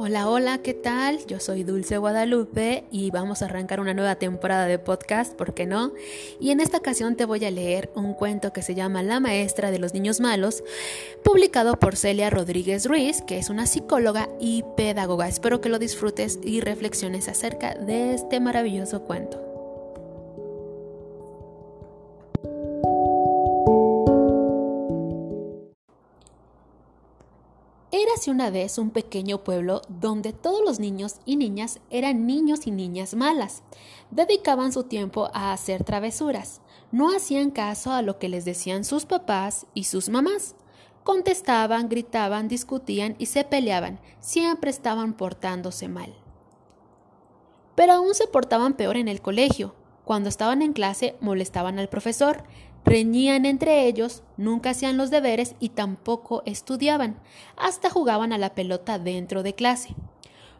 Hola, hola, ¿qué tal? Yo soy Dulce Guadalupe y vamos a arrancar una nueva temporada de podcast, ¿por qué no? Y en esta ocasión te voy a leer un cuento que se llama La maestra de los niños malos, publicado por Celia Rodríguez Ruiz, que es una psicóloga y pedagoga. Espero que lo disfrutes y reflexiones acerca de este maravilloso cuento. Una vez un pequeño pueblo donde todos los niños y niñas eran niños y niñas malas. Dedicaban su tiempo a hacer travesuras. No hacían caso a lo que les decían sus papás y sus mamás. Contestaban, gritaban, discutían y se peleaban. Siempre estaban portándose mal. Pero aún se portaban peor en el colegio. Cuando estaban en clase molestaban al profesor, reñían entre ellos, nunca hacían los deberes y tampoco estudiaban, hasta jugaban a la pelota dentro de clase.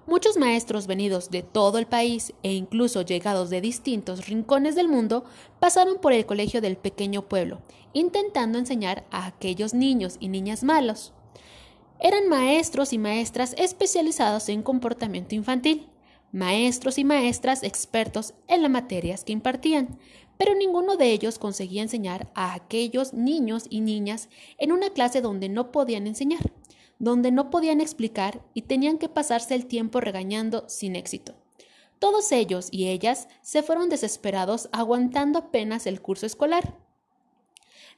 Muchos maestros venidos de todo el país e incluso llegados de distintos rincones del mundo pasaron por el colegio del pequeño pueblo, intentando enseñar a aquellos niños y niñas malos. Eran maestros y maestras especializados en comportamiento infantil, maestros y maestras expertos en las materias que impartían, pero ninguno de ellos conseguía enseñar a aquellos niños y niñas en una clase donde no podían enseñar, donde no podían explicar y tenían que pasarse el tiempo regañando sin éxito. Todos ellos y ellas se fueron desesperados aguantando apenas el curso escolar.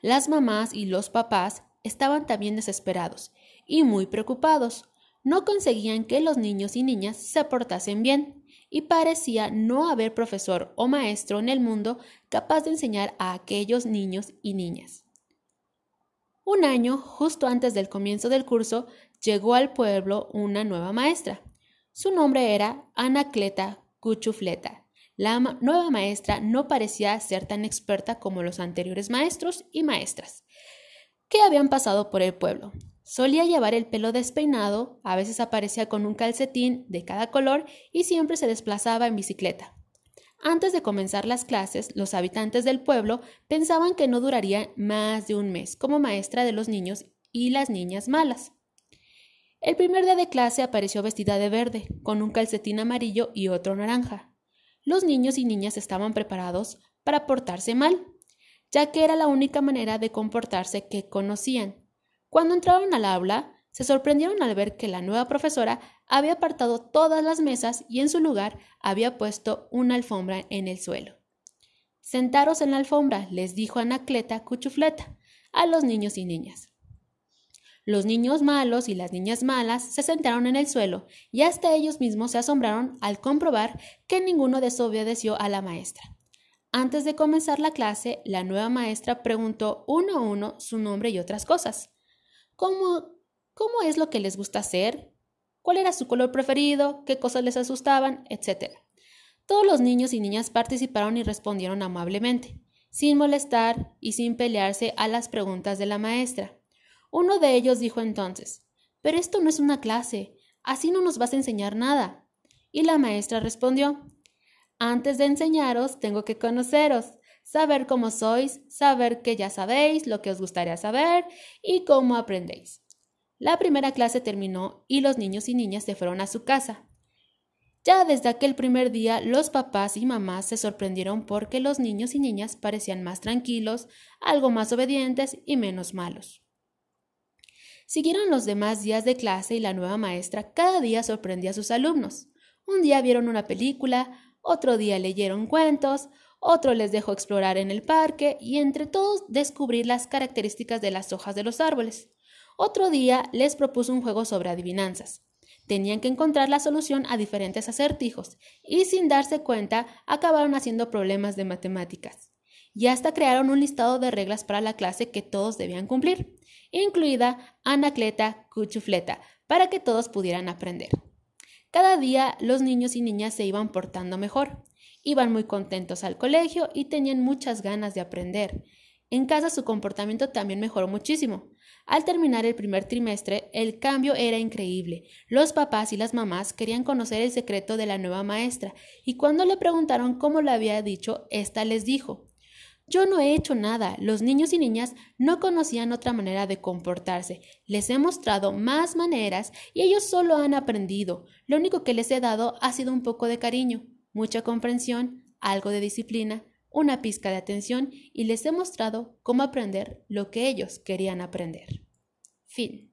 Las mamás y los papás estaban también desesperados y muy preocupados, no conseguían que los niños y niñas se portasen bien, y parecía no haber profesor o maestro en el mundo capaz de enseñar a aquellos niños y niñas. Un año, justo antes del comienzo del curso, llegó al pueblo una nueva maestra. Su nombre era Anacleta Cuchufleta. La nueva maestra no parecía ser tan experta como los anteriores maestros y maestras que habían pasado por el pueblo. Solía llevar el pelo despeinado, a veces aparecía con un calcetín de cada color y siempre se desplazaba en bicicleta. Antes de comenzar las clases, los habitantes del pueblo pensaban que no duraría más de un mes como maestra de los niños y las niñas malas. El primer día de clase apareció vestida de verde, con un calcetín amarillo y otro naranja. Los niños y niñas estaban preparados para portarse mal, ya que era la única manera de comportarse que conocían. Cuando entraron al aula, se sorprendieron al ver que la nueva profesora había apartado todas las mesas y en su lugar había puesto una alfombra en el suelo. Sentaros en la alfombra, les dijo Anacleta Cuchufleta a los niños y niñas. Los niños malos y las niñas malas se sentaron en el suelo y hasta ellos mismos se asombraron al comprobar que ninguno desobedeció a la maestra. Antes de comenzar la clase, la nueva maestra preguntó uno a uno su nombre y otras cosas cómo, cómo es lo que les gusta hacer, cuál era su color preferido, qué cosas les asustaban, etc. Todos los niños y niñas participaron y respondieron amablemente, sin molestar y sin pelearse a las preguntas de la maestra. Uno de ellos dijo entonces Pero esto no es una clase, así no nos vas a enseñar nada. Y la maestra respondió Antes de enseñaros, tengo que conoceros saber cómo sois, saber que ya sabéis lo que os gustaría saber y cómo aprendéis. La primera clase terminó y los niños y niñas se fueron a su casa. Ya desde aquel primer día los papás y mamás se sorprendieron porque los niños y niñas parecían más tranquilos, algo más obedientes y menos malos. Siguieron los demás días de clase y la nueva maestra cada día sorprendía a sus alumnos. Un día vieron una película, otro día leyeron cuentos, otro les dejó explorar en el parque y entre todos descubrir las características de las hojas de los árboles. Otro día les propuso un juego sobre adivinanzas. Tenían que encontrar la solución a diferentes acertijos y sin darse cuenta acabaron haciendo problemas de matemáticas. Y hasta crearon un listado de reglas para la clase que todos debían cumplir, incluida Anacleta Cuchufleta, para que todos pudieran aprender. Cada día los niños y niñas se iban portando mejor. Iban muy contentos al colegio y tenían muchas ganas de aprender. En casa su comportamiento también mejoró muchísimo. Al terminar el primer trimestre, el cambio era increíble. Los papás y las mamás querían conocer el secreto de la nueva maestra, y cuando le preguntaron cómo lo había dicho, ésta les dijo Yo no he hecho nada. Los niños y niñas no conocían otra manera de comportarse. Les he mostrado más maneras y ellos solo han aprendido. Lo único que les he dado ha sido un poco de cariño, mucha comprensión, algo de disciplina, una pizca de atención y les he mostrado cómo aprender lo que ellos querían aprender. Fin.